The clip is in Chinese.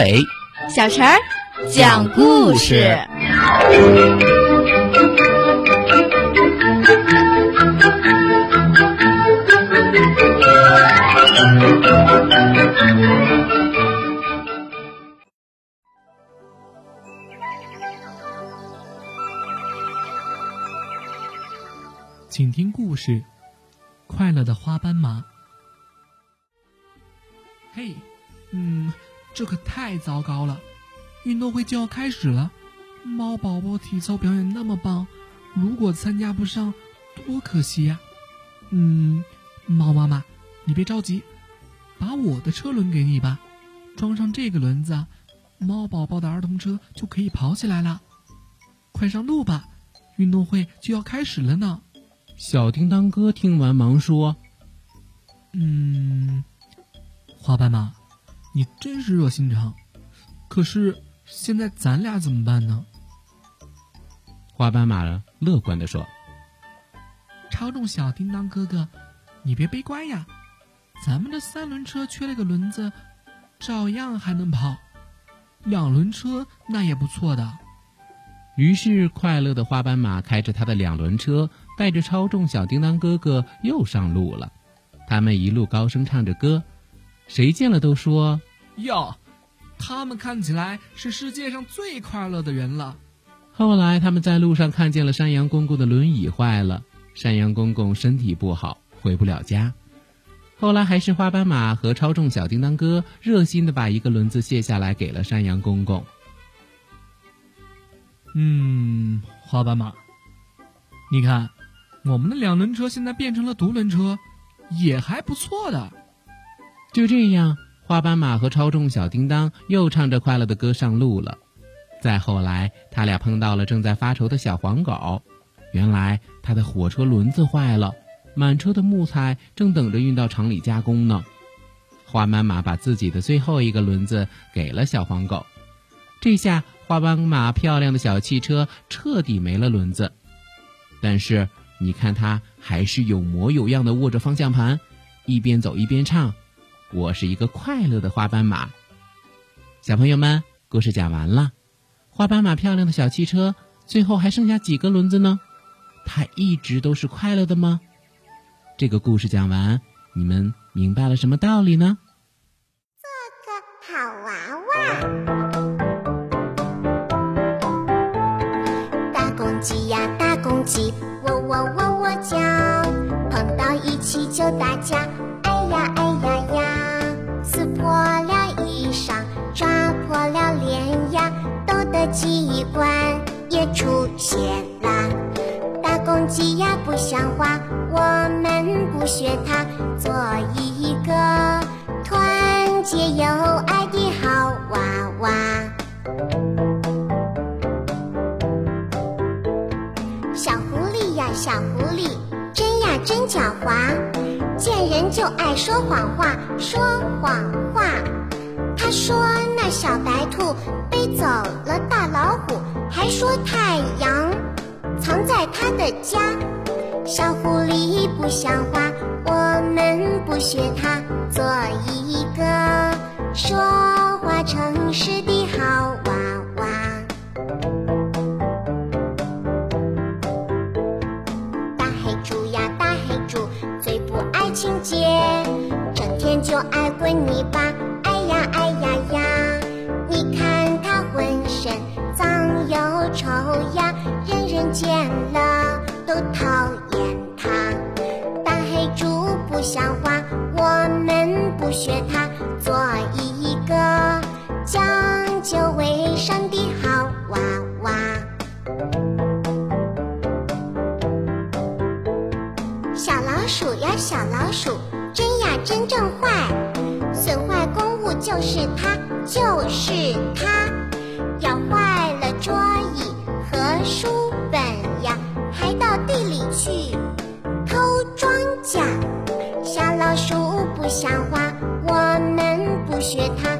阿伟，小陈儿讲故事。请听故事《快乐的花斑马》。嘿，嗯，这可太糟糕了！运动会就要开始了，猫宝宝体操表演那么棒，如果参加不上，多可惜呀！嗯，猫妈妈，你别着急，把我的车轮给你吧，装上这个轮子，猫宝宝的儿童车就可以跑起来了。快上路吧，运动会就要开始了呢。小叮当哥听完忙说：“嗯，花斑马，你真是热心肠。可是现在咱俩怎么办呢？”花斑马乐观的说：“超重小叮当哥哥，你别悲观呀，咱们的三轮车缺了个轮子，照样还能跑。两轮车那也不错的。”于是，快乐的花斑马开着他的两轮车，带着超重小叮当哥哥又上路了。他们一路高声唱着歌，谁见了都说：“哟，他们看起来是世界上最快乐的人了。”后来，他们在路上看见了山羊公公的轮椅坏了，山羊公公身体不好，回不了家。后来，还是花斑马和超重小叮当哥热心的把一个轮子卸下来给了山羊公公。嗯，花斑马，你看，我们的两轮车现在变成了独轮车，也还不错的。就这样，花斑马和超重小叮当又唱着快乐的歌上路了。再后来，他俩碰到了正在发愁的小黄狗，原来他的火车轮子坏了，满车的木材正等着运到厂里加工呢。花斑马把自己的最后一个轮子给了小黄狗，这下。花斑马漂亮的小汽车彻底没了轮子，但是你看它还是有模有样的握着方向盘，一边走一边唱：“我是一个快乐的花斑马。”小朋友们，故事讲完了，花斑马漂亮的小汽车最后还剩下几个轮子呢？它一直都是快乐的吗？这个故事讲完，你们明白了什么道理呢？做个好娃娃。大公鸡呀，大公鸡，喔喔喔喔叫，碰到一起就打架，斗的机关也出现啦。大公鸡呀不像话，我们不学它，做一个团结友爱的好娃娃。小狐狸呀，小狐狸真呀真狡猾，见人就爱说谎话，说谎话。他说小白兔背走了大老虎，还说太阳藏在他的家。小狐狸不像话，我们不学他，做一个说话诚实的好娃娃。大黑猪呀大黑猪，最不爱清洁，整天就爱滚泥巴，丑呀，人人见了都讨厌它。大黑猪不像话，我们不学它，做一个讲究卫生的好娃娃。小老鼠呀，小老鼠，真呀真正坏，损坏公物就是它，就是它，学他，